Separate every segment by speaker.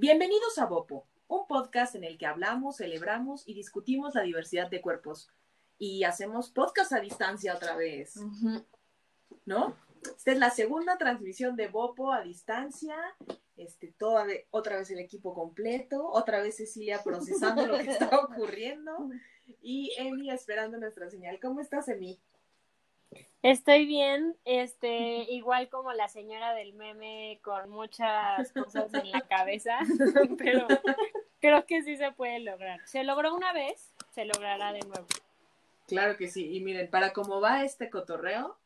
Speaker 1: Bienvenidos a Bopo, un podcast en el que hablamos, celebramos y discutimos la diversidad de cuerpos. Y hacemos podcast a distancia otra vez, ¿no? Esta es la segunda transmisión de Bopo a distancia. Este, toda otra vez el equipo completo, otra vez Cecilia procesando lo que está ocurriendo y Emi esperando nuestra señal. ¿Cómo estás, Emi?
Speaker 2: Estoy bien, este, igual como la señora del meme con muchas cosas en la cabeza, pero creo que sí se puede lograr. Se logró una vez, se logrará de nuevo.
Speaker 1: Claro que sí, y miren, para cómo va este cotorreo,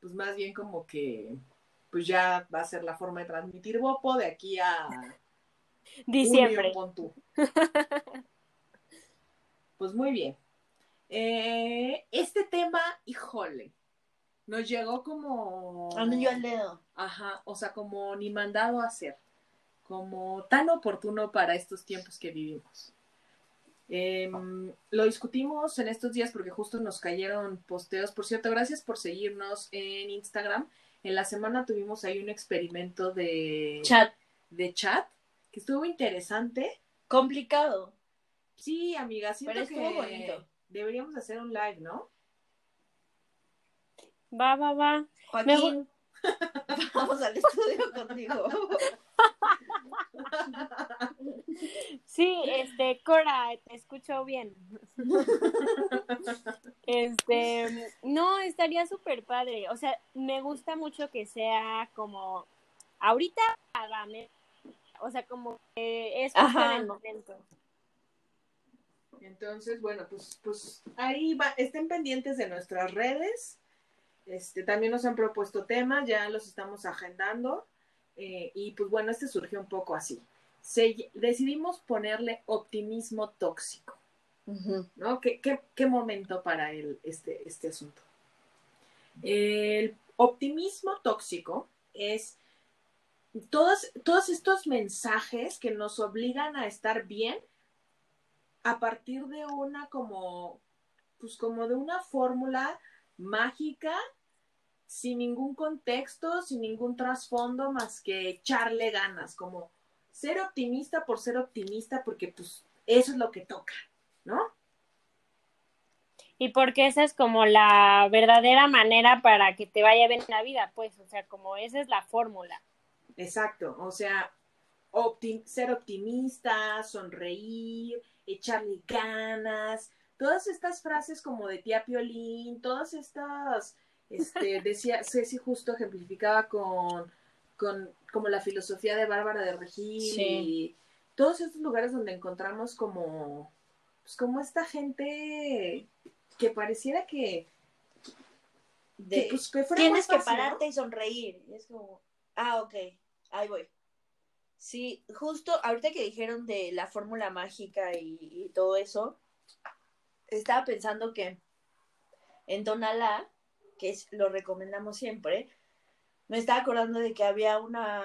Speaker 1: pues más bien como que, pues ya va a ser la forma de transmitir Bopo de aquí a
Speaker 2: diciembre.
Speaker 1: pues muy bien. Eh, este tema, híjole, nos llegó como...
Speaker 3: Anillo al dedo.
Speaker 1: Ajá, o sea, como ni mandado a hacer, como tan oportuno para estos tiempos que vivimos. Em, lo discutimos en estos días porque justo nos cayeron posteos. Por cierto, gracias por seguirnos en Instagram. En la semana tuvimos ahí un experimento de
Speaker 3: chat,
Speaker 1: de chat que estuvo interesante.
Speaker 3: Complicado.
Speaker 1: Sí, amiga, siento Pero bonito. deberíamos hacer un live, ¿no?
Speaker 2: Va, va, va.
Speaker 3: Joaquín, vamos al estudio contigo.
Speaker 2: Sí, este, Cora, te escucho bien. Este, no, estaría súper padre. O sea, me gusta mucho que sea como, ahorita, o sea, como que es para el momento.
Speaker 1: Entonces, bueno, pues, pues ahí va, estén pendientes de nuestras redes este, también nos han propuesto temas, ya los estamos agendando. Eh, y pues bueno, este surgió un poco así. decidimos ponerle optimismo tóxico. ¿No? ¿Qué, momento para el, este, este asunto? El optimismo tóxico es todos, todos estos mensajes que nos obligan a estar bien a partir de una como, pues como de una fórmula mágica sin ningún contexto, sin ningún trasfondo más que echarle ganas, como ser optimista por ser optimista, porque pues eso es lo que toca, ¿no?
Speaker 2: Y porque esa es como la verdadera manera para que te vaya bien la vida, pues, o sea, como esa es la fórmula.
Speaker 1: Exacto, o sea, ser optimista, sonreír, echarle ganas, todas estas frases como de tía Piolín, todas estas este, decía, Ceci justo ejemplificaba con, con como la filosofía de Bárbara de Regil y todos estos lugares donde encontramos como, pues como esta gente que pareciera que,
Speaker 3: pues, tienes que pararte y sonreír. es como, ah, ok, ahí voy. Sí, justo ahorita que dijeron de la fórmula mágica y, y todo eso, estaba pensando que en Tonalá que es, lo recomendamos siempre, me estaba acordando de que había una...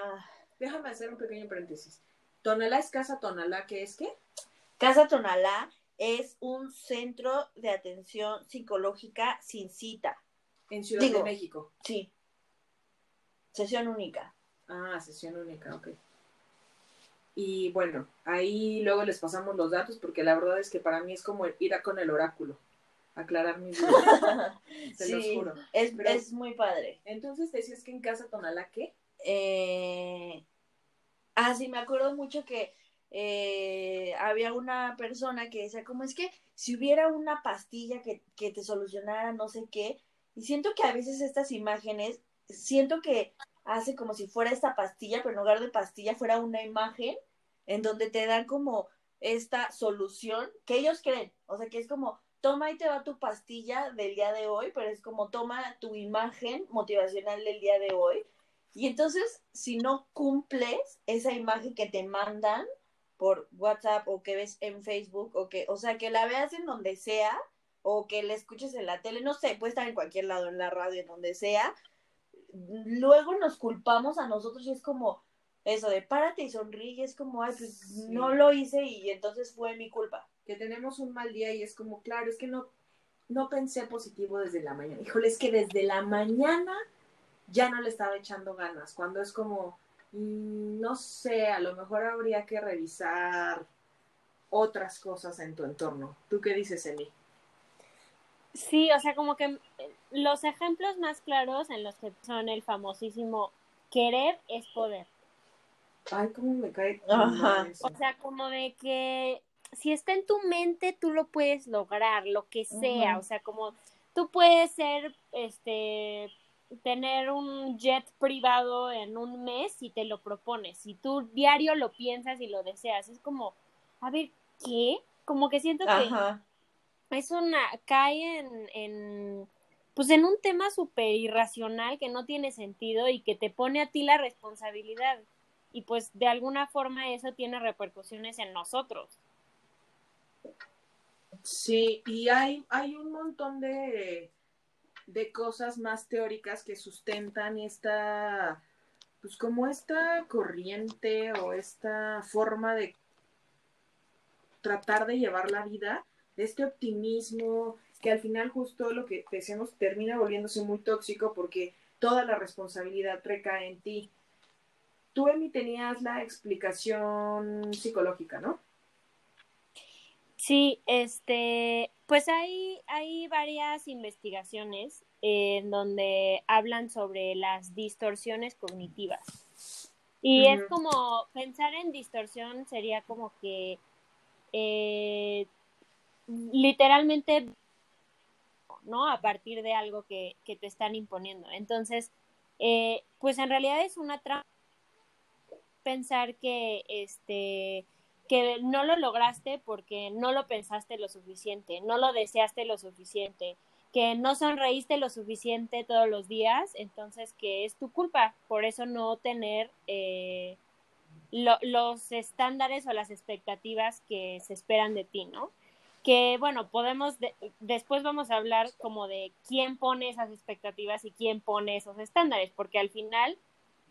Speaker 1: Déjame hacer un pequeño paréntesis. Tonalá es Casa Tonalá, ¿qué es qué?
Speaker 3: Casa Tonalá es un centro de atención psicológica sin cita.
Speaker 1: En Ciudad de México.
Speaker 3: Sí. Sesión única.
Speaker 1: Ah, sesión única, ok. Y bueno, ahí luego les pasamos los datos porque la verdad es que para mí es como ir a con el oráculo aclarar mis dudas. Te lo juro.
Speaker 3: Es, es muy padre.
Speaker 1: Entonces decías que en casa Tonalá, ¿qué?
Speaker 3: Eh... Ah, sí, me acuerdo mucho que eh, había una persona que decía, como es que si hubiera una pastilla que, que te solucionara no sé qué, y siento que a veces estas imágenes, siento que hace como si fuera esta pastilla, pero en lugar de pastilla fuera una imagen en donde te dan como esta solución que ellos creen, o sea, que es como toma y te va tu pastilla del día de hoy, pero es como toma tu imagen motivacional del día de hoy. Y entonces, si no cumples esa imagen que te mandan por WhatsApp o que ves en Facebook, o que, o sea, que la veas en donde sea, o que la escuches en la tele, no sé, puede estar en cualquier lado, en la radio, en donde sea, luego nos culpamos a nosotros y es como eso de párate y sonríe, es como, ay, pues no lo hice y entonces fue mi culpa
Speaker 1: que tenemos un mal día y es como, claro, es que no, no pensé positivo desde la mañana. Híjole, es que desde la mañana ya no le estaba echando ganas, cuando es como, mm, no sé, a lo mejor habría que revisar otras cosas en tu entorno. ¿Tú qué dices, Emi?
Speaker 2: Sí, o sea, como que eh, los ejemplos más claros en los que son el famosísimo querer es poder.
Speaker 1: Ay, cómo me cae.
Speaker 3: Ajá.
Speaker 2: O sea, como de que si está en tu mente, tú lo puedes lograr, lo que sea. O sea, como tú puedes ser, este, tener un jet privado en un mes si te lo propones. Si tú diario lo piensas y lo deseas. Es como, a ver, ¿qué? Como que siento que es una, cae en, en, pues en un tema súper irracional que no tiene sentido y que te pone a ti la responsabilidad. Y pues de alguna forma eso tiene repercusiones en nosotros.
Speaker 1: Sí, y hay, hay un montón de, de cosas más teóricas que sustentan esta, pues como esta corriente o esta forma de tratar de llevar la vida, este optimismo, que al final justo lo que decíamos termina volviéndose muy tóxico porque toda la responsabilidad recae en ti. Tú, Emi, tenías la explicación psicológica, ¿no?
Speaker 2: Sí, este, pues hay, hay varias investigaciones en donde hablan sobre las distorsiones cognitivas. Y es como, pensar en distorsión sería como que eh, literalmente, ¿no? A partir de algo que, que te están imponiendo. Entonces, eh, pues en realidad es una trampa pensar que este que no lo lograste porque no lo pensaste lo suficiente, no lo deseaste lo suficiente, que no sonreíste lo suficiente todos los días, entonces que es tu culpa, por eso no tener eh, lo, los estándares o las expectativas que se esperan de ti, ¿no? Que bueno, podemos, de, después vamos a hablar como de quién pone esas expectativas y quién pone esos estándares, porque al final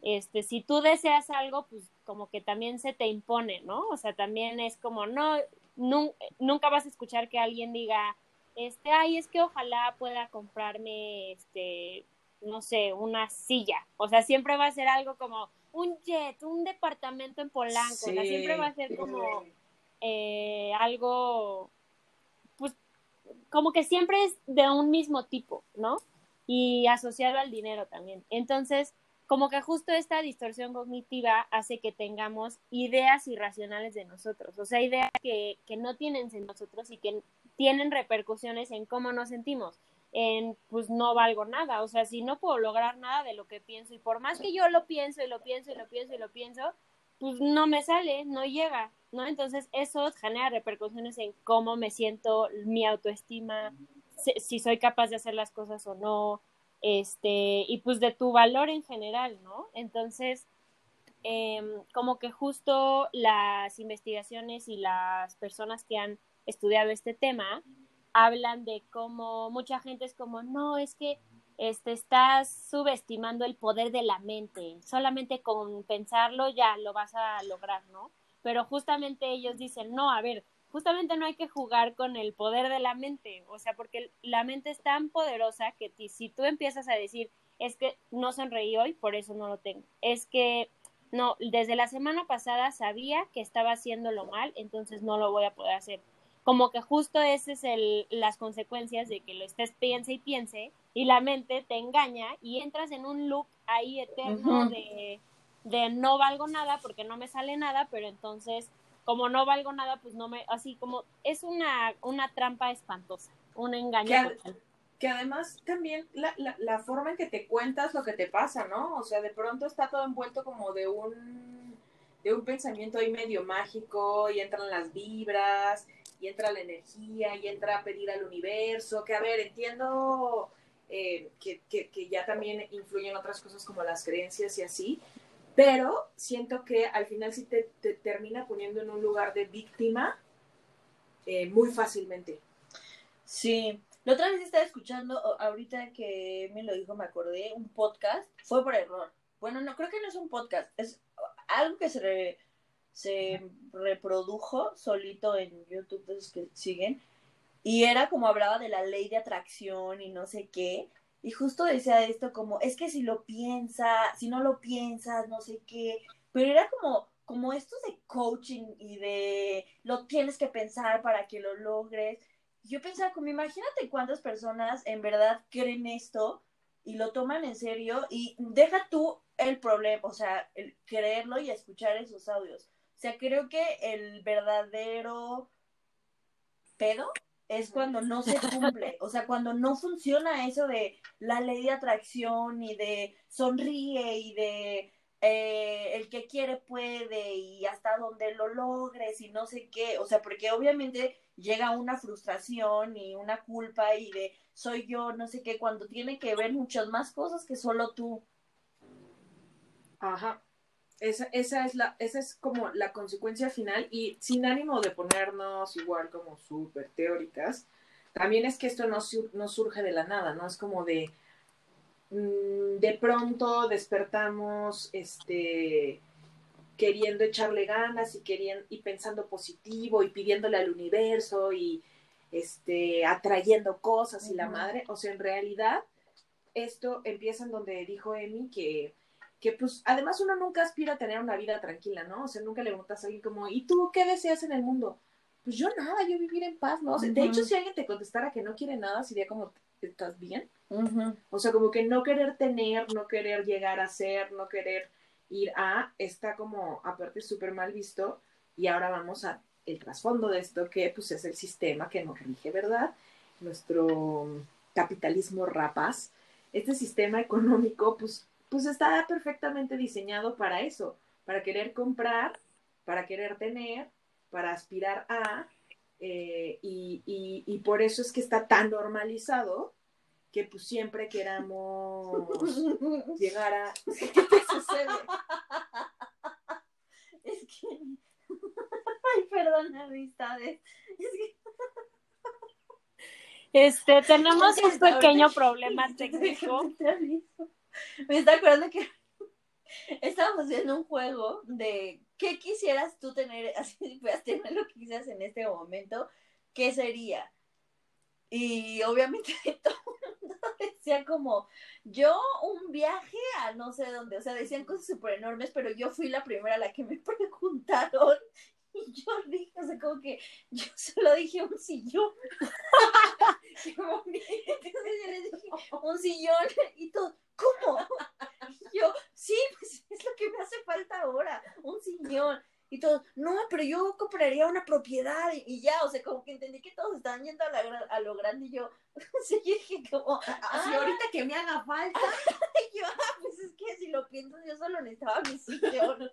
Speaker 2: este, si tú deseas algo, pues como que también se te impone, ¿no? O sea, también es como, no, nun- nunca vas a escuchar que alguien diga, este, ay, es que ojalá pueda comprarme, este, no sé, una silla. O sea, siempre va a ser algo como un jet, un departamento en Polanco. O sea, siempre va a ser como eh, algo, pues, como que siempre es de un mismo tipo, ¿no? Y asociado al dinero también. Entonces, como que justo esta distorsión cognitiva hace que tengamos ideas irracionales de nosotros, o sea, ideas que, que no tienen en nosotros y que tienen repercusiones en cómo nos sentimos, en pues no valgo nada, o sea, si no puedo lograr nada de lo que pienso y por más que yo lo pienso y lo pienso y lo pienso y lo pienso, pues no me sale, no llega, ¿no? Entonces eso genera repercusiones en cómo me siento, mi autoestima, si, soy capaz de hacer las cosas o no, este, y pues de tu valor en general, ¿no? Entonces, eh, como que justo las investigaciones y las personas que han estudiado este tema hablan de cómo mucha gente es como, no, es que este, estás subestimando el poder de la mente, solamente con pensarlo ya lo vas a lograr, ¿no? Pero justamente ellos dicen, no, a ver, justamente no hay que jugar con el poder de la mente, o sea, porque la mente es tan poderosa que si tú empiezas a decir, es que no sonreí hoy, por eso no lo tengo, es que no, desde la semana pasada sabía que estaba haciéndolo mal, entonces no lo voy a poder hacer. Como que justo ese es el, las consecuencias de que lo estés piense y piense y la mente te engaña y entras en un loop ahí eterno de, de no valgo nada porque no me sale nada, pero entonces como no valgo nada, pues no me, así como es una, una trampa espantosa, un engaño
Speaker 1: Que además también la, la, la forma en que te cuentas lo que te pasa, ¿no? O sea, de pronto está todo envuelto como de un, de un pensamiento ahí medio mágico y entran las vibras y entra la energía y entra a pedir al universo, que a ver, entiendo eh, que, que, que ya también influyen otras cosas como las creencias y así, pero siento que al final sí te, te termina poniendo en un lugar de víctima eh, muy fácilmente.
Speaker 3: Sí. La otra vez estaba escuchando, ahorita que me lo dijo, me acordé, un podcast. Fue por error. Bueno, no, creo que no es un podcast. Es algo que se, se reprodujo solito en YouTube, de esos que siguen. Y era como hablaba de la ley de atracción y no sé qué. Y justo decía esto como, es que si lo piensas, si no lo piensas, no sé qué, pero era como, como estos de coaching y de lo tienes que pensar para que lo logres. Yo pensaba, como imagínate cuántas personas en verdad creen esto y lo toman en serio y deja tú el problema, o sea, el creerlo y escuchar esos audios. O sea, creo que el verdadero pedo es cuando no se cumple, o sea, cuando no funciona eso de la ley de atracción y de sonríe y de eh, el que quiere puede y hasta donde lo logres y no sé qué, o sea, porque obviamente llega una frustración y una culpa y de soy yo, no sé qué, cuando tiene que ver muchas más cosas que solo tú.
Speaker 1: Ajá. Esa, esa, es la, esa es como la consecuencia final y sin ánimo de ponernos igual como súper teóricas, también es que esto no, no surge de la nada, ¿no? Es como de, mm, de pronto despertamos, este, queriendo echarle ganas y queriendo, y pensando positivo y pidiéndole al universo y este atrayendo cosas y la madre, o sea, en realidad esto empieza en donde dijo Emi que que pues además uno nunca aspira a tener una vida tranquila, ¿no? O sea, nunca le preguntas a alguien como, ¿y tú qué deseas en el mundo? Pues yo nada, yo vivir en paz, ¿no? De hecho, si alguien te contestara que no quiere nada, sería como, ¿estás bien? O sea, como que no querer tener, no querer llegar a ser, no querer ir a, está como aparte súper mal visto. Y ahora vamos a el trasfondo de esto, que pues es el sistema que nos rige, ¿verdad? Nuestro capitalismo rapaz. Este sistema económico, pues pues está perfectamente diseñado para eso, para querer comprar, para querer tener, para aspirar a, eh, y, por eso es que está tan normalizado que pues siempre queramos llegar a... ¿Qué te sucede?
Speaker 3: Es que... Ay, perdón, amistades. Es que...
Speaker 2: Este, tenemos un pequeño problema técnico.
Speaker 3: Me está acordando que estábamos haciendo un juego de qué quisieras tú tener, así si puedas tener lo que quisieras en este momento, ¿qué sería? Y obviamente todo el mundo decía como, yo un viaje a no sé dónde, o sea, decían cosas súper enormes, pero yo fui la primera a la que me preguntaron y yo dije, o sea, como que yo solo dije un sillón. Entonces yo le dije, un sillón y todo, ¿cómo? Y yo, sí, pues es lo que me hace falta ahora, un sillón. Y todos, no, pero yo compraría una propiedad y, ya, o sea, como que entendí que todos estaban yendo a, la, a lo grande y yo, yo dije como, así
Speaker 1: ah, ahorita que me haga falta.
Speaker 3: y yo, ah, pues es que si lo pienso, yo solo necesitaba mi sillón.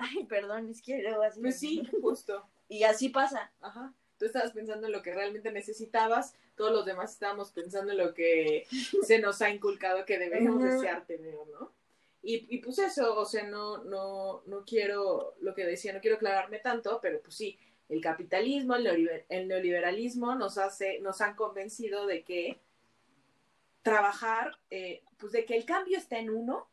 Speaker 3: Ay, perdón, es que luego así.
Speaker 1: Pues sí, justo.
Speaker 3: Y así pasa.
Speaker 1: Ajá tú estabas pensando en lo que realmente necesitabas, todos los demás estábamos pensando en lo que se nos ha inculcado que debemos desear tener, ¿no? Y, y, pues eso, o sea, no, no, no quiero, lo que decía, no quiero clavarme tanto, pero pues sí, el capitalismo, el, neoliberalismo nos hace, nos han convencido de que trabajar, eh, pues de que el cambio está en uno,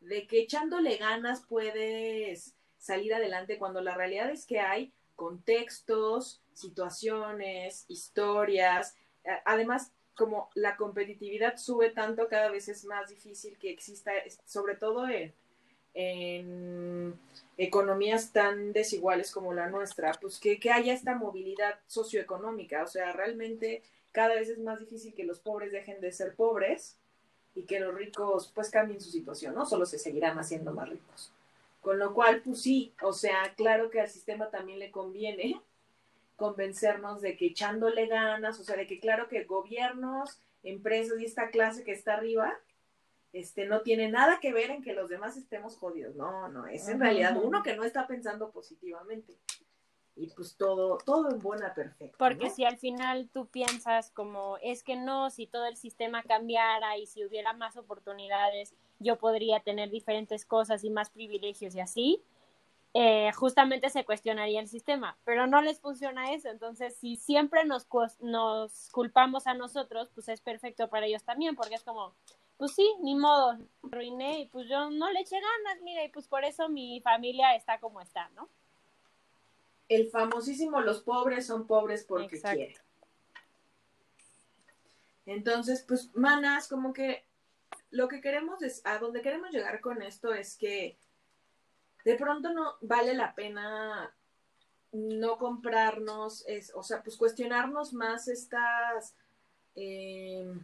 Speaker 1: de que echándole ganas puedes salir adelante cuando la realidad es que hay contextos, situaciones, historias. Además, como la competitividad sube tanto, cada vez es más difícil que exista, sobre todo en, economías tan desiguales como la nuestra, pues que, que haya esta movilidad socioeconómica. O sea, realmente cada vez es más difícil que los pobres dejen de ser pobres y que los ricos pues cambien su situación, ¿no? Solo se seguirán haciendo más ricos. Con lo cual, pues sí, o sea, claro que al sistema también le conviene convencernos de que echándole ganas, o sea, de que claro que gobiernos, empresas y esta clase que está arriba, este, no tiene nada que ver en que los demás estemos jodidos. No, no, es en realidad uno que no está pensando positivamente. Y pues todo, todo en buena perfecta.
Speaker 2: Porque si al final tú piensas como, es que no, si todo el sistema cambiara y si hubiera más oportunidades, yo podría tener diferentes cosas y más privilegios y así, eh, justamente se cuestionaría el sistema, pero no les funciona eso. Entonces, si siempre nos, nos culpamos a nosotros, pues es perfecto para ellos también, porque es como, pues sí, ni modo, arruiné y pues yo no le eché ganas, mira, y pues por eso mi familia está como está, ¿no?
Speaker 1: El famosísimo los pobres son pobres porque quieren. Entonces, pues, manas, como que lo que queremos es, a donde queremos llegar con esto es que de pronto no vale la pena no comprarnos, es, o sea, pues cuestionarnos más estas eh,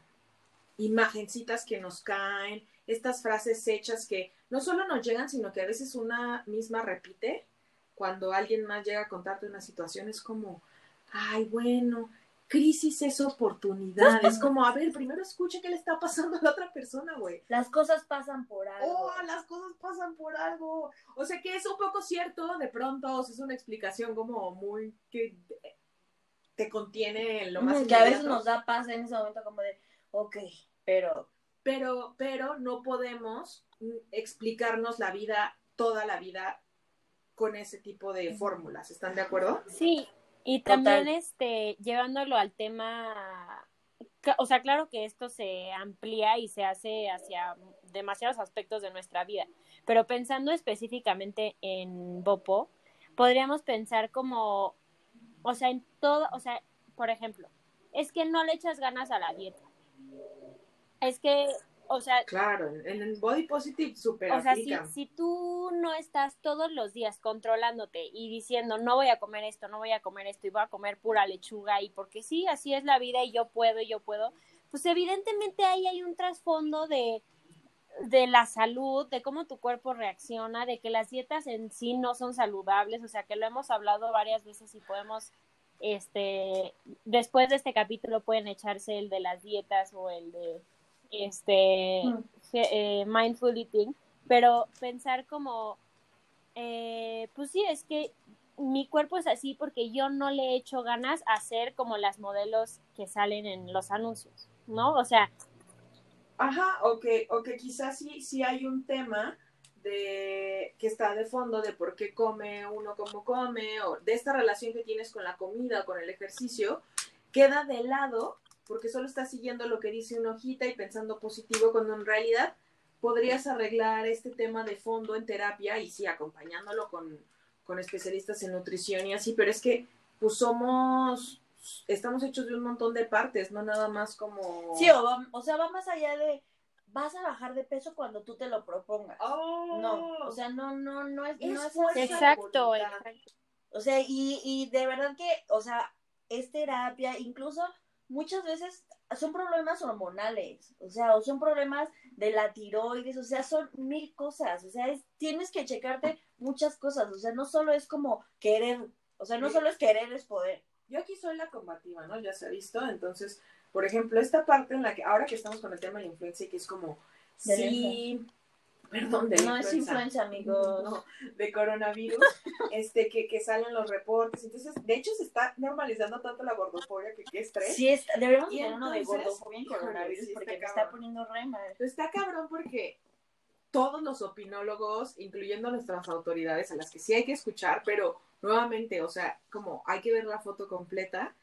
Speaker 1: imagencitas que nos caen, estas frases hechas que no solo nos llegan, sino que a veces una misma repite. Cuando alguien más llega a contarte una situación, es como, ay, bueno, crisis es oportunidad. Es como, a ver, primero escucha qué le está pasando a la otra persona, güey.
Speaker 3: Las cosas pasan por algo.
Speaker 1: Oh, las cosas pasan por algo. O sea que es un poco cierto, de pronto, o sea, es una explicación como muy que te contiene lo más.
Speaker 3: que a veces nos da paz en ese momento como de, ok, pero...
Speaker 1: Pero, pero no podemos explicarnos la vida, toda la vida, con ese tipo de fórmulas. ¿Están de acuerdo?
Speaker 2: Sí, y también este, llevándolo al tema, o sea, claro que esto se amplía y se hace hacia demasiados aspectos de nuestra vida, pero pensando específicamente en Bopo, podríamos pensar como, o sea, en todo, o sea, por ejemplo, es que no le echas ganas a la dieta. Es que o sea,
Speaker 1: claro, en el body positive super
Speaker 2: O sea, si, tú no estás todos los días controlándote y diciendo, no voy a comer esto, no voy a comer esto y voy a comer pura lechuga y porque sí, así es la vida y yo puedo y yo puedo, pues evidentemente ahí hay un trasfondo de, de la salud, de cómo tu cuerpo reacciona, de que las dietas en sí no son saludables, o sea, que lo hemos hablado varias veces y podemos este después de este capítulo pueden echarse el de las dietas o el de este, eh, mindful eating, pero pensar como, eh, pues sí, es que mi cuerpo es así porque yo no le he hecho ganas a ser como las modelos que salen en los anuncios, ¿no? O sea.
Speaker 1: Ajá, o que, o que quizás sí, sí hay un tema de que está de fondo de por qué come uno como come, o de esta relación que tienes con la comida, con el ejercicio, queda de lado porque solo estás siguiendo lo que dice una hojita y pensando positivo, cuando en realidad podrías arreglar este tema de fondo en terapia y sí, acompañándolo con, con especialistas en nutrición y así, pero es que pues somos, estamos hechos de un montón de partes, no nada más como...
Speaker 3: Sí, o, sea, va más allá de, vas a bajar de peso cuando tú te lo propongas.
Speaker 1: Oh.
Speaker 3: No, o sea, no, no, no es, no es
Speaker 2: exacto, exacto.
Speaker 3: O sea, y, y de verdad que, o sea, es terapia, incluso muchas veces son problemas hormonales, o sea, o son problemas de la tiroides, o sea, son mil cosas, o sea, tienes que checarte muchas cosas, o sea, no solo es como querer, o sea, no solo es querer, es poder.
Speaker 1: Yo aquí soy la combativa, ¿no? Ya se ha visto, entonces, por ejemplo, esta parte en la que, ahora que estamos con el tema de la influencia, que es como, sí, perdón, de
Speaker 3: No es influencia, amigos.
Speaker 1: No, de coronavirus, este, que, que salen los reportes. Entonces, de hecho, se está normalizando tanto la gordofobia que qué estrés.
Speaker 3: Sí, está, deberíamos tener uno de gordofobia en coronavirus porque me está poniendo re mal.
Speaker 1: Está cabrón porque todos los opinólogos, incluyendo nuestras autoridades, a las que sí hay que escuchar, pero nuevamente, o sea, como hay que ver la foto completa,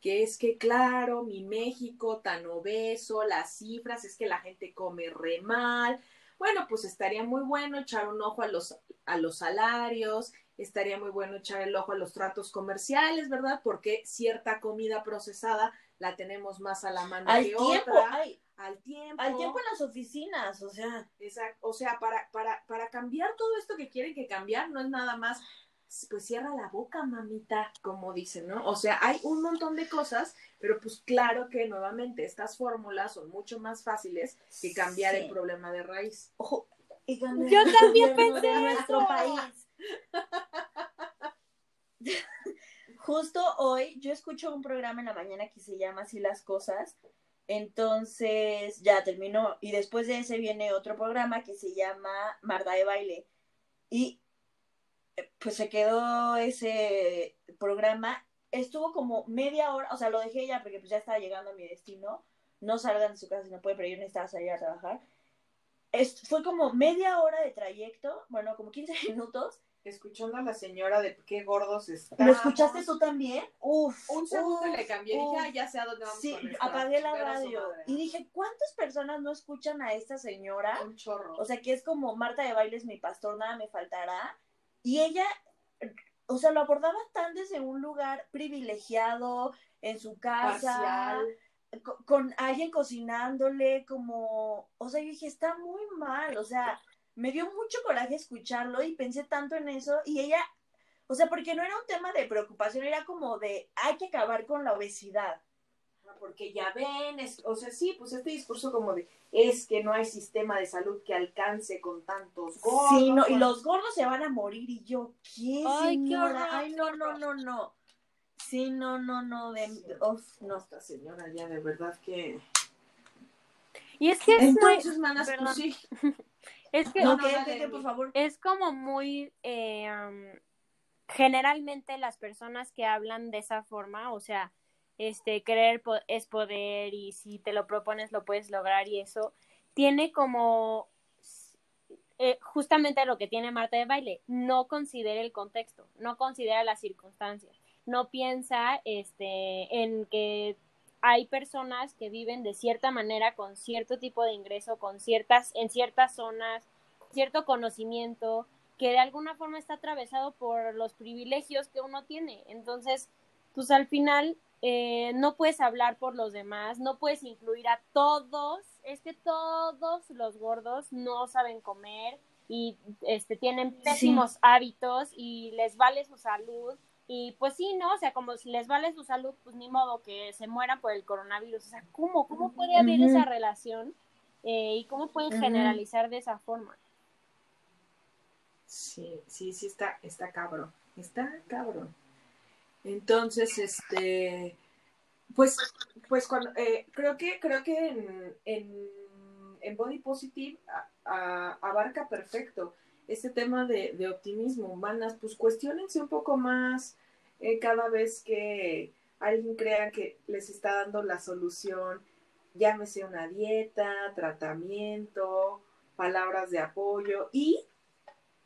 Speaker 1: que es que, claro, mi México tan obeso, las cifras, es que la gente come re mal, bueno, pues estaría muy bueno echar un ojo a los, a los salarios, estaría muy bueno echar el ojo a los tratos comerciales, ¿verdad? Porque cierta comida procesada la tenemos más a la mano
Speaker 3: al
Speaker 1: que
Speaker 3: tiempo,
Speaker 1: otra.
Speaker 3: Ay,
Speaker 1: al tiempo.
Speaker 3: Al tiempo en las oficinas, o sea.
Speaker 1: Exacto, o sea, para, para, para cambiar todo esto que quieren que cambiar, no es nada más pues cierra la boca, mamita, como dicen, ¿no? O sea, hay un montón de cosas, pero pues claro que nuevamente estas fórmulas son mucho más fáciles que cambiar el problema de raíz.
Speaker 3: Ojo,
Speaker 2: y yo también pensé
Speaker 3: en nuestro país. Justo hoy yo escucho un programa en la mañana que se llama Así las cosas. Entonces ya terminó y después de ese viene otro programa que se llama Marda de baile. Y pues se quedó ese programa. Estuvo como media hora, o sea, lo dejé ya porque pues ya estaba llegando a mi destino. No salgan de su casa si no pueden, pero yo necesitaba salir a trabajar. fue como media hora de trayecto, bueno, como 15 minutos.
Speaker 1: Escuchando a la señora de qué gordos están.
Speaker 3: ¿Lo escuchaste tú también? Uf.
Speaker 1: Un segundo le cambié. Dije, ah, ya sé a dónde vamos.
Speaker 3: Sí, apagué la radio. Y dije, ¿cuántas personas no escuchan a esta señora?
Speaker 1: Un chorro.
Speaker 3: O sea, que es como Marta de Bailes, mi pastor, nada me faltará y ella, o sea, lo abordaba tan desde un lugar privilegiado, en su casa, con, alguien cocinándole, como, o sea, yo dije, está muy mal, o sea, me dio mucho coraje escucharlo y pensé tanto en eso y ella, o sea, porque no era un tema de preocupación, era como de hay que acabar con la obesidad.
Speaker 1: Porque ya ven, es, o sea, sí, pues este discurso como de es que no hay sistema de salud que alcance con tantos gordos.
Speaker 3: Sí, no, y los gordos se van a morir y yo, ¿qué,
Speaker 2: Ay, qué
Speaker 3: señora?
Speaker 2: horror,
Speaker 3: Ay,
Speaker 2: qué
Speaker 3: no, no, no, no. Sí, no, no, no, de,
Speaker 1: Sí.
Speaker 3: no.
Speaker 1: Esta señora ya de verdad que...
Speaker 2: Y es que es muy,
Speaker 1: manas, pues sí.
Speaker 2: es que
Speaker 3: No,
Speaker 1: no, Emi.
Speaker 3: por favor.
Speaker 2: es como muy eh, um, generalmente las personas que hablan de esa forma, o sea, este creer es poder y si te lo propones lo puedes lograr y eso tiene como eh, justamente lo que tiene Marta de baile, no considera el contexto, no considera las circunstancias, no piensa este en que hay personas que viven de cierta manera con cierto tipo de ingreso, con ciertas en ciertas zonas, cierto conocimiento que de alguna forma está atravesado por los privilegios que uno tiene. Entonces, pues al final eh, no puedes hablar por los demás, no puedes incluir a todos, es que todos los gordos no saben comer y este tienen pésimos hábitos y les vale su salud y pues sí, ¿no? O sea, como si les vale su salud, pues ni modo que se mueran por el coronavirus. O sea, ¿cómo? ¿Cómo puede haber esa relación? Eh, ¿Y cómo pueden generalizar de esa forma?
Speaker 1: Sí, sí, sí, está, está cabrón. Está cabrón. Entonces, este, pues, pues cuando, eh, creo que, creo que en, en, Body Positive abarca perfecto este tema de, de optimismo humanas, pues cuestionense un poco más eh, cada vez que alguien crea que les está dando la solución, llámese una dieta, tratamiento, palabras de apoyo y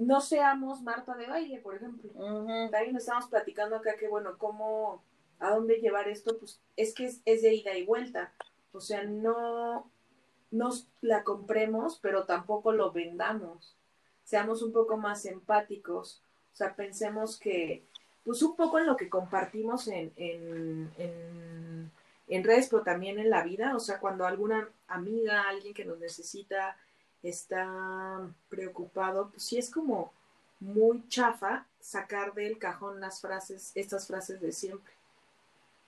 Speaker 1: no seamos Marta de baile, por ejemplo.
Speaker 3: Ujú.
Speaker 1: También estamos platicando acá que, bueno, cómo, a dónde llevar esto, pues es que es, es de ida y vuelta. O sea, no nos la compremos, pero tampoco lo vendamos. Seamos un poco más empáticos. O sea, pensemos que, pues un poco en lo que compartimos en, en, en, en redes, pero también en la vida. O sea, cuando alguna amiga, alguien que nos necesita, está preocupado, pues sí es como muy chafa sacar del cajón las frases, estas frases de siempre.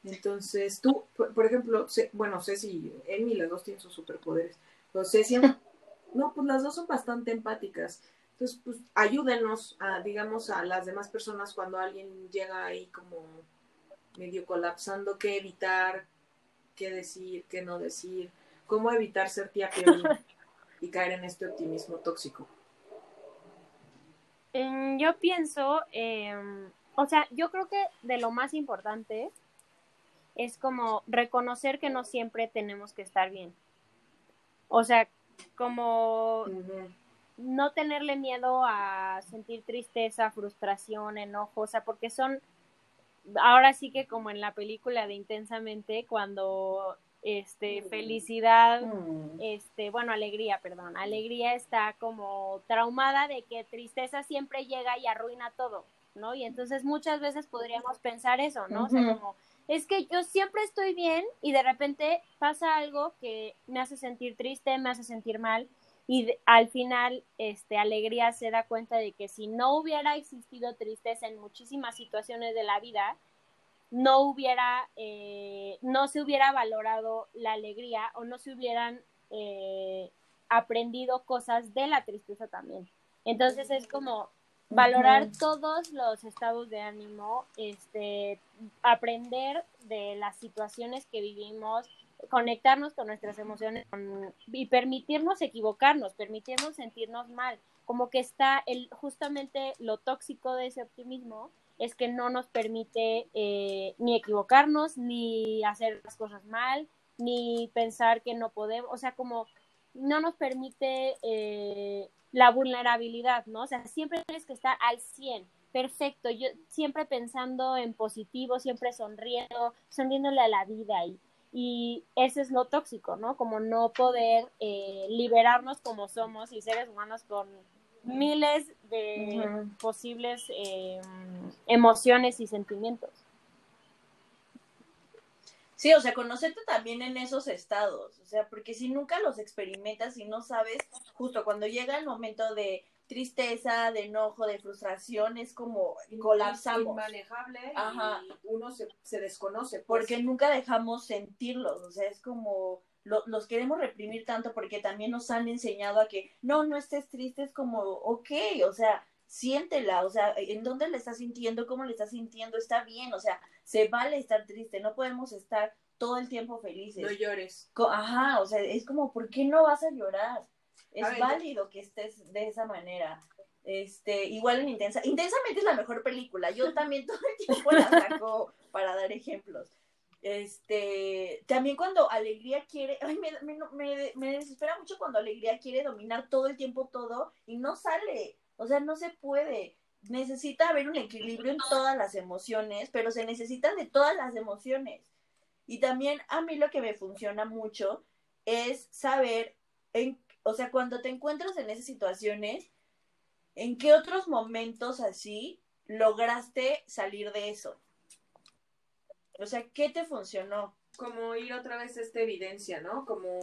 Speaker 1: Entonces, tú, por, ejemplo, bueno, sé si Emi y las dos tienen sus superpoderes, pero Ceci, no, pues las dos son bastante empáticas. Entonces, pues ayúdenos a, digamos, a las demás personas cuando alguien llega ahí como medio colapsando, qué evitar, qué decir, qué no decir, cómo evitar ser tía Piolín y caer en este optimismo tóxico.
Speaker 2: Mm, Yo pienso, eh, o sea, yo creo que de lo más importante es como reconocer que no siempre tenemos que estar bien. O sea, como no tenerle miedo a sentir tristeza, frustración, enojo, o sea, porque son, ahora sí que como en la película de Intensamente, cuando este felicidad
Speaker 3: Mm.
Speaker 2: este, bueno, alegría, perdón, alegría está como traumada de que tristeza siempre llega y arruina todo, ¿no? Y entonces muchas veces podríamos pensar eso, ¿no? O sea, como, es que yo siempre estoy bien y de repente pasa algo que me hace sentir triste, me hace sentir mal y al final, este, alegría se da cuenta de que si no hubiera existido tristeza en muchísimas situaciones de la vida, no hubiera, eh, no se hubiera valorado la alegría o no se hubieran eh, aprendido cosas de la tristeza también. Entonces es como valorar todos los estados de ánimo, este, aprender de las situaciones que vivimos, conectarnos con nuestras emociones con- y permitirnos equivocarnos, permitirnos sentirnos mal, como que está el justamente lo tóxico de ese optimismo es que no nos permite eh, ni equivocarnos, ni hacer las cosas mal, ni pensar que no podemos, o sea, como no nos permite eh, la vulnerabilidad, ¿no? O sea, siempre tienes que estar al 100, perfecto, yo siempre pensando en positivo, siempre sonriendo, sonriéndole a la vida y, y ese es lo tóxico, ¿no? Como no poder eh, liberarnos como somos y seres humanos con miles de posibles eh, emociones y sentimientos.
Speaker 3: Sí, o sea, conocerte también en esos estados, o sea, porque si nunca los experimentas y no sabes, justo cuando llega el momento de tristeza, de enojo, de frustración, es como colapsamos.
Speaker 1: Inmanejable
Speaker 3: Ajá.
Speaker 1: y uno se, se desconoce. pues.
Speaker 3: Porque nunca dejamos sentirlos, o sea, es como lo- los queremos reprimir tanto porque también nos han enseñado a que no, no estés triste, es como, ok, o sea, siéntela, o sea, ¿en dónde le estás sintiendo? ¿Cómo le estás sintiendo? Está bien, o sea, se vale estar triste, no podemos estar todo el tiempo felices.
Speaker 1: No llores.
Speaker 3: Ajá, o sea, es como, ¿por qué no vas a llorar? Es
Speaker 1: A
Speaker 3: válido que estés de esa manera. Este, igual en Intensa. Intensamente es la mejor película. Yo también todo el tiempo la saco para dar ejemplos. Este, también cuando Alegría quiere, ay, me, me, me, me desespera mucho cuando Alegría quiere dominar todo el tiempo todo y no sale. O sea, no se puede. Necesita haber un equilibrio en todas las emociones, pero se necesitan de todas las emociones. Y también a mí lo que me funciona mucho es saber, en, o sea, cuando te encuentras en esas situaciones, ¿en qué otros momentos así lograste salir de eso? O sea, ¿qué te funcionó?
Speaker 1: Como ir otra vez a esta evidencia, ¿no? Como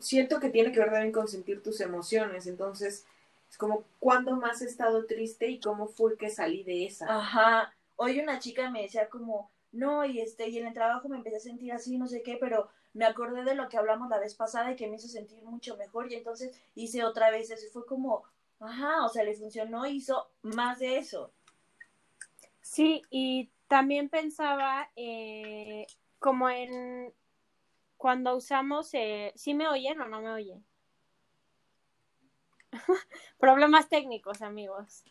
Speaker 1: siento que tiene que ver también con sentir tus emociones, entonces es como cuándo más he estado triste y cómo fue que salí de esa.
Speaker 3: Ajá. Hoy una chica me decía como, no, y este, y en el trabajo me empecé a sentir así, no sé qué, pero me acordé de lo que hablamos la vez pasada y que me hizo sentir mucho mejor y entonces hice otra vez eso y fue como, ajá, o sea, le funcionó, hizo más de eso.
Speaker 2: Sí, y también pensaba eh, como en cuando usamos, eh, ¿sí me oyen o no me oyen? Problemas técnicos, amigos.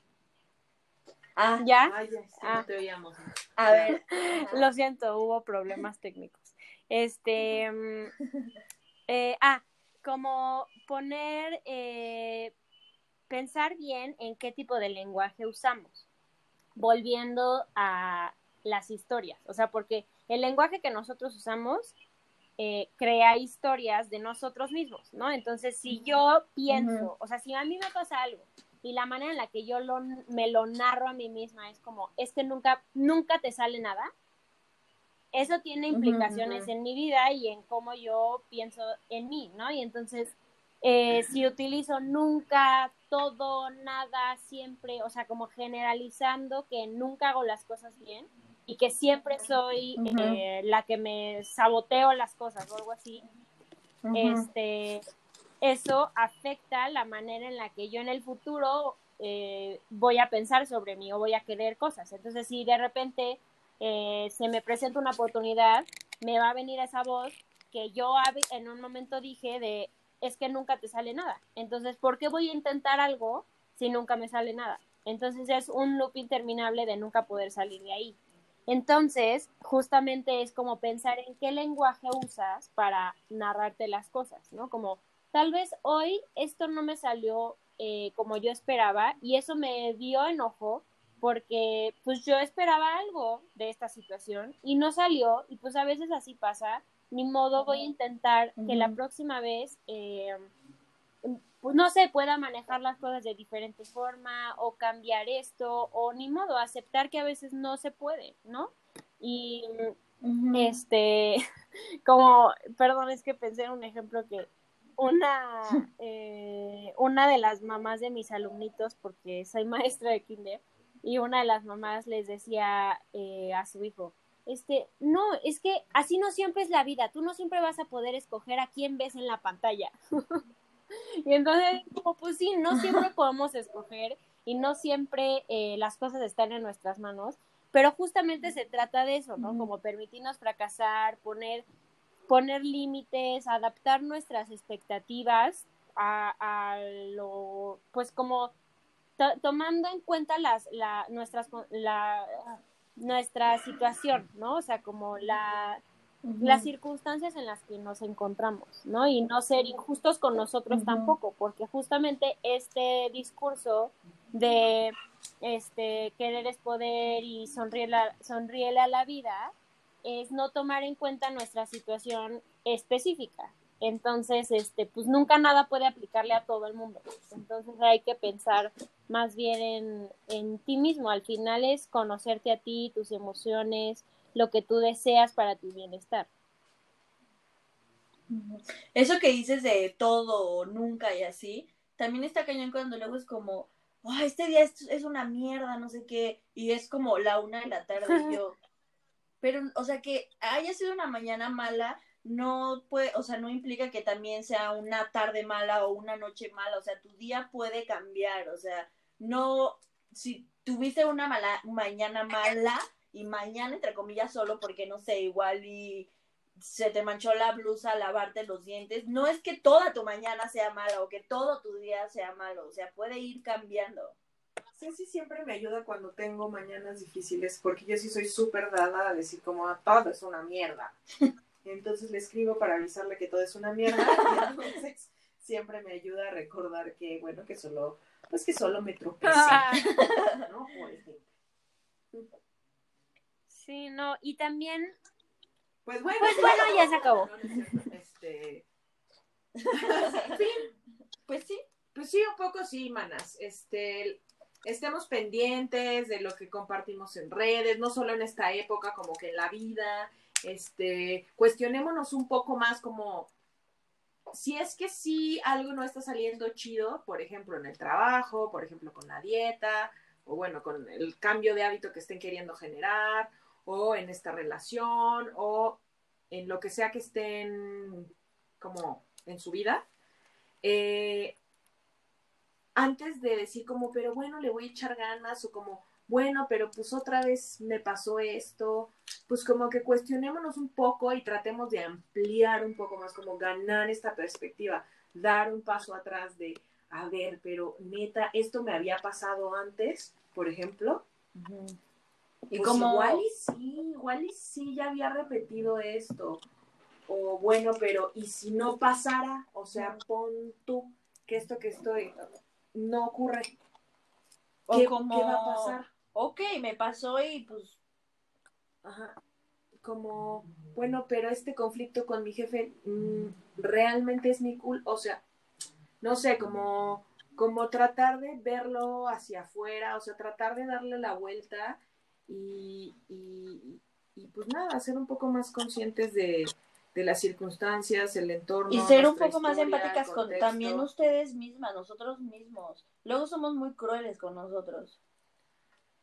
Speaker 3: Ah,
Speaker 2: ¿Ya?
Speaker 1: Sí,
Speaker 2: Ah.
Speaker 1: no te oíamos.
Speaker 3: a ver.
Speaker 2: Lo siento, hubo problemas técnicos. Este, mm, eh, ah, como poner, eh, pensar bien en qué tipo de lenguaje usamos, volviendo a las historias, o sea, porque el lenguaje que nosotros usamos eh, crea historias de nosotros mismos, ¿no? Entonces, si yo pienso, o sea, si a mí me pasa algo y la manera en la que yo lo, me lo narro a mí misma es como, es que nunca, nunca te sale nada, eso tiene implicaciones en mi vida y en cómo yo pienso en mí, ¿no? Y entonces, eh, si utilizo nunca, todo, nada, siempre, o sea, como generalizando que nunca hago las cosas bien y que siempre soy eh, la que me saboteo las cosas o algo así, este, eso afecta la manera en la que yo en el futuro eh, voy a pensar sobre mí o voy a querer cosas. Entonces, si de repente eh, se me presenta una oportunidad, me va a venir esa voz que yo en un momento dije de, es que nunca te sale nada. Entonces, ¿por qué voy a intentar algo si nunca me sale nada? Entonces es un loop interminable de nunca poder salir de ahí. Entonces, justamente es como pensar en qué lenguaje usas para narrarte las cosas, ¿no? Como tal vez hoy esto no me salió eh, como yo esperaba y eso me dio enojo porque pues yo esperaba algo de esta situación y no salió y pues a veces así pasa, ni modo voy a intentar que la próxima vez eh, pues no sé, pueda manejar las cosas de diferente forma o cambiar esto o ni modo, aceptar que a veces no se puede, ¿no? Y
Speaker 3: Ujú.
Speaker 2: este, como, perdón, es que pensé en un ejemplo que una, eh, una de las mamás de mis alumnitos, porque soy maestra de kinder, y una de las mamás les decía eh, a su hijo, este, no, es que así no siempre es la vida, tú no siempre vas a poder escoger a quién ves en la pantalla. y entonces, como, pues sí, no siempre podemos escoger y no siempre eh, las cosas están en nuestras manos, pero justamente se trata de eso, ¿no? Como permitirnos fracasar, poner, poner límites, adaptar nuestras expectativas a, a lo, pues como to- tomando en cuenta las, la, nuestras, la, nuestra situación, ¿no? O sea, como la, Las circunstancias en las que nos encontramos, ¿no? Y no ser injustos con nosotros tampoco, porque justamente este discurso de este querer es poder y sonríele a, sonríele a la vida es no tomar en cuenta nuestra situación específica. Entonces, este, pues nunca nada puede aplicarle a todo el mundo. Entonces hay que pensar más bien en, en ti mismo. Al final es conocerte a ti, tus emociones, lo que tú deseas para tu bienestar.
Speaker 3: Eso que dices de todo o nunca y así, también está cañón cuando luego es como, este día es, una mierda, no sé qué, y es como la una de la tarde y yo. Pero, o sea, que haya sido una mañana mala, no puede, o sea, no implica que también sea una tarde mala o una noche mala, o sea, tu día puede cambiar, o sea, no, si tuviste una mala, mañana mala y mañana, entre comillas, solo porque, no sé, igual y se te manchó la blusa, lavarte los dientes, no es que toda tu mañana sea mala o que todo tu día sea malo, o sea, puede ir cambiando.
Speaker 1: sí siempre me ayuda cuando tengo mañanas difíciles, porque yo sí soy súper dada a decir como ah, todo es una mierda. Entonces le escribo para avisarle que todo es una mierda. entonces siempre me ayuda a recordar que, bueno, que solo, pues que solo me tropecé. ¿no?
Speaker 2: Sí, no, y también
Speaker 1: pues bueno,
Speaker 2: pues bueno ya se acabó.
Speaker 1: Este... pues sí, pues sí, un poco sí, manas. Este, estemos pendientes de lo que compartimos en redes, no solo en esta época, como que en la vida. Este, cuestionémonos un poco más como si es que sí algo no está saliendo chido, por ejemplo, en el trabajo, por ejemplo, con la dieta, o bueno, con el cambio de hábito que estén queriendo generar, o en esta relación o en lo que sea que estén como en su vida, eh, antes de decir como, pero bueno, le voy a echar ganas o como, bueno, pero pues otra vez me pasó esto, pues como que cuestionémonos un poco y tratemos de ampliar un poco más, como ganar esta perspectiva, dar un paso atrás de, a ver, pero neta, esto me había pasado antes, por ejemplo. Y pues como igual y sí, igual y sí ya había repetido esto. O bueno, pero ¿y si no pasara? O sea, pon tú que esto que estoy no ocurre.
Speaker 3: ¿Qué, como... ¿Qué va a pasar? Ok, me pasó y pues.
Speaker 1: Ajá. Como, bueno, pero este conflicto con mi jefe mm, realmente es mi culpa. O sea, no sé, como, como tratar de verlo hacia afuera, o sea, tratar de darle la vuelta y, y, pues nada, ser un poco más conscientes de, las circunstancias, el entorno.
Speaker 3: Y ser un poco más empáticas con también ustedes mismas, nosotros mismos. Luego somos muy crueles con nosotros.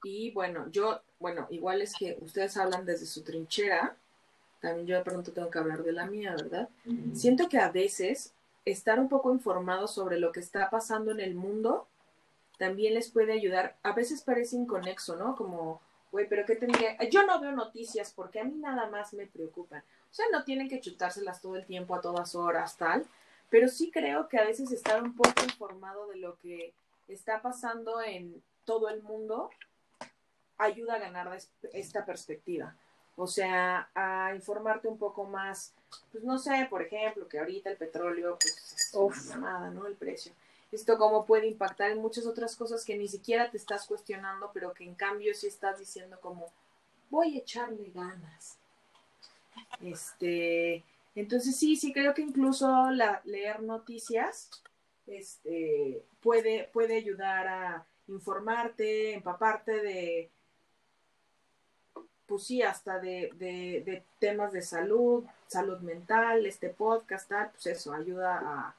Speaker 1: Y bueno, yo, bueno, igual es que ustedes hablan desde su trinchera, también yo de pronto tengo que hablar de la mía, ¿verdad? Siento que a veces estar un poco informados sobre lo que está pasando en el mundo también les puede ayudar. A veces parece inconexo, ¿no? Como güey, pero ¿qué tendría? Yo no veo noticias porque a mí nada más me preocupan. O sea, no tienen que chutárselas todo el tiempo, a todas horas, tal. Pero sí creo que a veces estar un poco informado de lo que está pasando en todo el mundo ayuda a ganar esta perspectiva. O sea, a informarte un poco más, pues no sé, por ejemplo, que ahorita el petróleo, pues es nada, ¿no? El precio esto cómo puede impactar en muchas otras cosas que ni siquiera te estás cuestionando, pero que en cambio sí estás diciendo como, voy a echarle ganas. Este, entonces sí, sí creo que incluso la, leer noticias este, puede, puede ayudar a informarte, empaparte de, pues sí, hasta de, de, de temas de salud, salud mental, este podcast, tal, pues eso, ayuda a,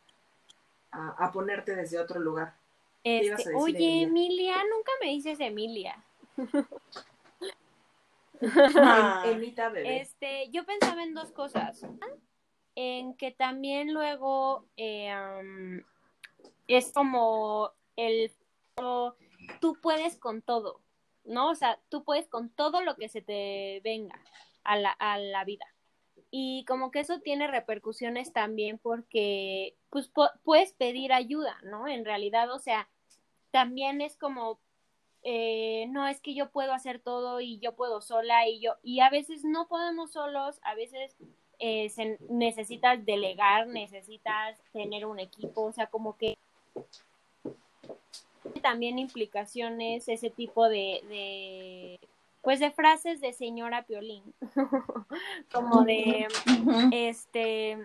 Speaker 1: a, ponerte desde otro lugar.
Speaker 2: Este, oye, Emilia? nunca me dices Emilia.
Speaker 1: Ah. bebé.
Speaker 2: Este, yo pensaba en dos cosas. En que también luego eh, es como el tú puedes con todo, ¿no? O sea, tú puedes con todo lo que se te venga a la, a la vida y como que eso tiene repercusiones también porque pues puedes pedir ayuda, ¿no? En realidad, o sea, también es como, eh, no es que yo puedo hacer todo y yo puedo sola y yo, y a veces no podemos solos, a veces eh, necesitas delegar, necesitas tener un equipo, o sea, como que también implicaciones ese tipo de pues de frases de señora Piolín, como de, este,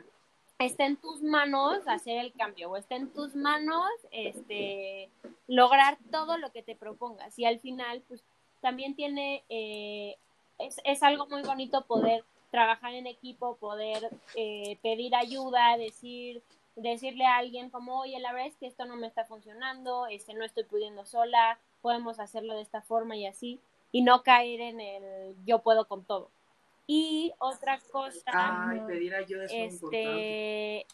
Speaker 2: está en tus manos hacer el cambio o está en tus manos, este, lograr todo lo que te propongas y al final, pues también tiene eh, es, es algo muy bonito poder trabajar en equipo, poder eh, pedir ayuda, decir, decirle a alguien como, oye, la verdad es que esto no me está funcionando, este, no estoy pudiendo sola, podemos hacerlo de esta forma y así, y no caer en el yo puedo con todo. Y otra cosa,
Speaker 1: Ay, pedir ayuda es muy importante.
Speaker 2: este,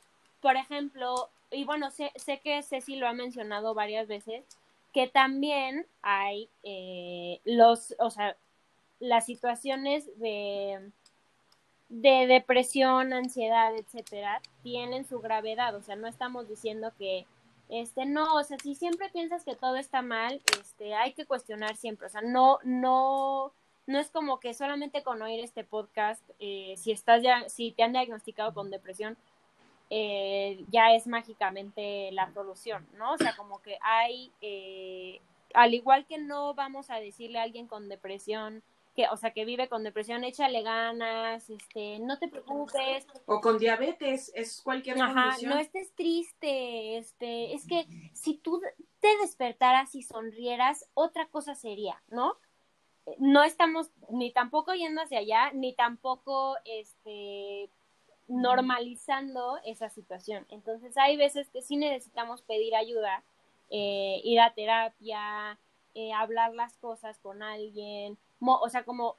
Speaker 2: por ejemplo, y bueno, sé, sé que Ceci lo ha mencionado varias veces, que también hay eh, los, o sea, las situaciones de, de depresión, ansiedad, etcétera, tienen su gravedad. O sea, no estamos diciendo que, este, no, o sea, si siempre piensas que todo está mal, este, hay que cuestionar siempre. O sea, no, no, no es como que solamente con oír este podcast, eh, si estás ya, si te han diagnosticado con depresión, eh, ya es mágicamente la solución, ¿no? O sea, como que hay, eh, al igual que no vamos a decirle a alguien con depresión, que, o sea, que vive con depresión, échale ganas, este, no te preocupes.
Speaker 1: O con diabetes, es cualquier
Speaker 2: Ajá,
Speaker 1: condición.
Speaker 2: no estés triste, este, es que si tú te despertaras y sonrieras, otra cosa sería, ¿no? No estamos ni tampoco yendo hacia allá, ni tampoco, este, normalizando esa situación. Entonces hay veces que sí necesitamos pedir ayuda, eh, ir a terapia, eh, hablar las cosas con alguien, o sea, como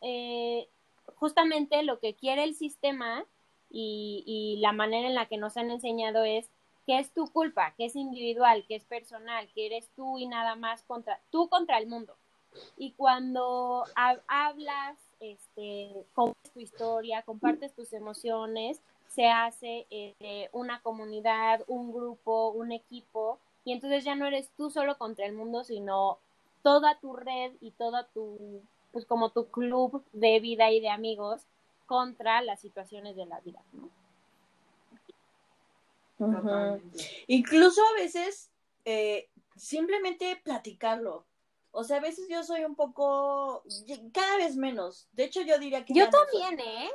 Speaker 2: eh, justamente lo que quiere el sistema y, y la manera en la que nos han enseñado es que es tu culpa, que es individual, que es personal, que eres tú y nada más contra tú contra el mundo. Y cuando ha- hablas, este, tu historia, compartes tus emociones, se hace este, una comunidad, un grupo, un equipo, y entonces ya no eres tú solo contra el mundo, sino toda tu red y toda tu, pues como tu club de vida y de amigos contra las situaciones de la vida, ¿no?
Speaker 3: Incluso a veces eh, simplemente platicarlo. O sea, a veces yo soy un poco, cada vez menos. De hecho, yo diría que
Speaker 2: Yo
Speaker 3: ya no soy,
Speaker 2: también, ¿eh?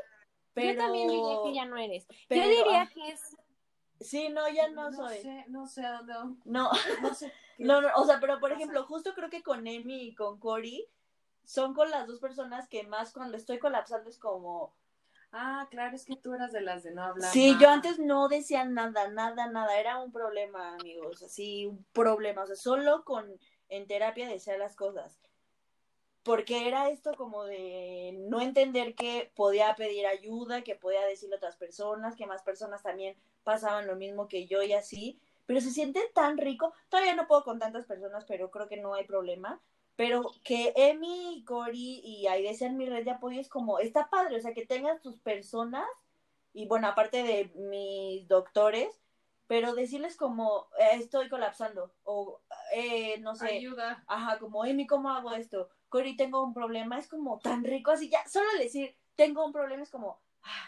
Speaker 3: pero-
Speaker 2: Yo también diría que ya no eres.
Speaker 3: pero-
Speaker 2: Yo diría
Speaker 3: ah,
Speaker 2: que es...
Speaker 3: Sí, no, ya no, soy.
Speaker 1: sé, no sé a dónde.
Speaker 3: No,
Speaker 1: No sé.
Speaker 3: no, no, o sea, pero por ejemplo, justo creo que con Emi y con Cory son con las dos personas que más cuando estoy colapsando es como,
Speaker 1: Ah, claro, es que tú eras de las de no hablar.
Speaker 3: Sí, yo antes no decía nada, nada, nada. Era un problema, amigos. Así, un problema. O sea, solo con en terapia decía las cosas. Porque era esto como de no entender que podía pedir ayuda, que podía decirle a otras personas, que más personas también pasaban lo mismo que yo y así. Pero se siente tan rico. Todavía no puedo con tantas personas, pero creo que no hay problema. Pero que Emi, Cory y Aide sean mi red de apoyo es como, está padre, o sea, que tengas tus personas y bueno, aparte de mis doctores, pero decirles como, eh, estoy colapsando, o eh, no sé,
Speaker 1: Ayuda.
Speaker 3: ajá, como, Emi, ¿cómo hago esto? Cory, tengo un problema, es como tan rico así, ya, solo decir, tengo un problema es como,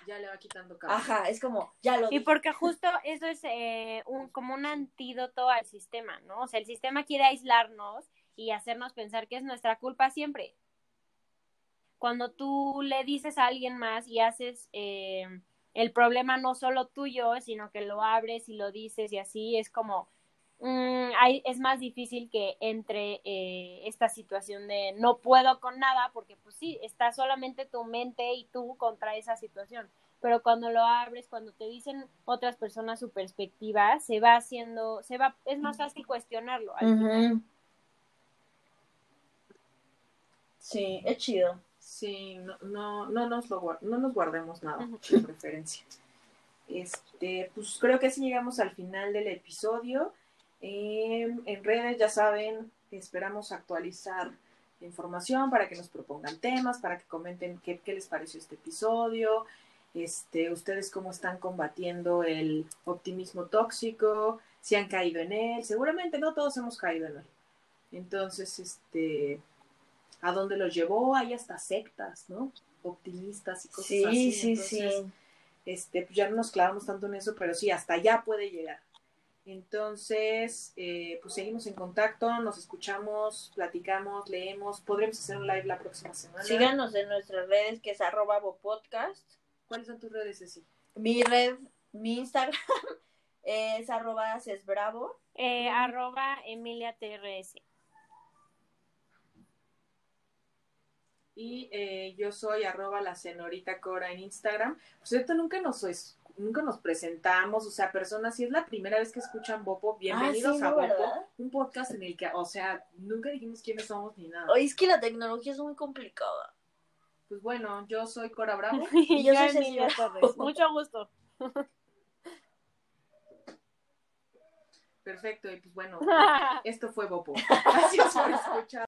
Speaker 1: Ya le va quitando cabeza.
Speaker 3: ajá, es como, ya lo
Speaker 2: Y
Speaker 3: dije.
Speaker 2: porque justo eso es eh, un, como un antídoto al sistema, ¿no? O sea, el sistema quiere aislarnos y hacernos pensar que es nuestra culpa siempre. Cuando tú le dices a alguien más y haces eh, el problema no solo tuyo, sino que lo abres y lo dices y así, es como, mm, hay- es más difícil que entre eh, esta situación de no puedo con nada, porque pues sí, está solamente tu mente y tú contra esa situación pero cuando lo abres, cuando te dicen otras personas su perspectiva, se va haciendo, se va, es más fácil cuestionarlo. al final.
Speaker 3: Sí, es chido.
Speaker 1: Sí, no, no, no, nos, lo, no nos guardemos nada,
Speaker 2: Ujú.
Speaker 1: de preferencia. Este, pues creo que así llegamos al final del episodio. Eh, en redes, ya saben, esperamos actualizar la información para que nos propongan temas, para que comenten qué, qué les pareció este episodio, este, ustedes cómo están combatiendo el optimismo tóxico, si han caído en él, seguramente no todos hemos caído en él. Entonces, este, ¿a dónde los llevó? Hay hasta sectas, ¿no? Optimistas y cosas
Speaker 3: Sí,
Speaker 1: así.
Speaker 3: sí,
Speaker 1: Entonces,
Speaker 3: sí.
Speaker 1: este, pues ya no nos clavamos tanto en eso, pero sí, hasta allá puede llegar. Entonces, eh, pues seguimos en contacto, nos escuchamos, platicamos, leemos. Podremos hacer un live la próxima semana.
Speaker 3: Síganos en nuestras redes, que es arroba bopodcast.
Speaker 1: ¿Cuáles son tus redes, Ceci?
Speaker 3: Mi red, mi Instagram es arroba cesbravo.
Speaker 2: Eh, arroba Emilia TRS.
Speaker 1: Y eh, yo soy arroba la señorita Cora en Instagram. Por cierto, nunca nos, nunca nos presentamos, o sea, personas, si es la primera vez que escuchan Bopo, bienvenidos
Speaker 3: Ah, sí,
Speaker 1: a
Speaker 3: ¿no,
Speaker 1: Bopo,
Speaker 3: verdad?
Speaker 1: un podcast en el que, o sea, nunca dijimos quiénes somos ni nada.
Speaker 3: Oye, es que la tecnología es muy complicada.
Speaker 1: Pues bueno, yo soy Cora Bravo.
Speaker 2: Y
Speaker 3: yo soy Cecilia.
Speaker 2: Torres. Mucho gusto.
Speaker 1: Perfecto, y pues bueno, esto fue Bopo. Gracias por escuchar.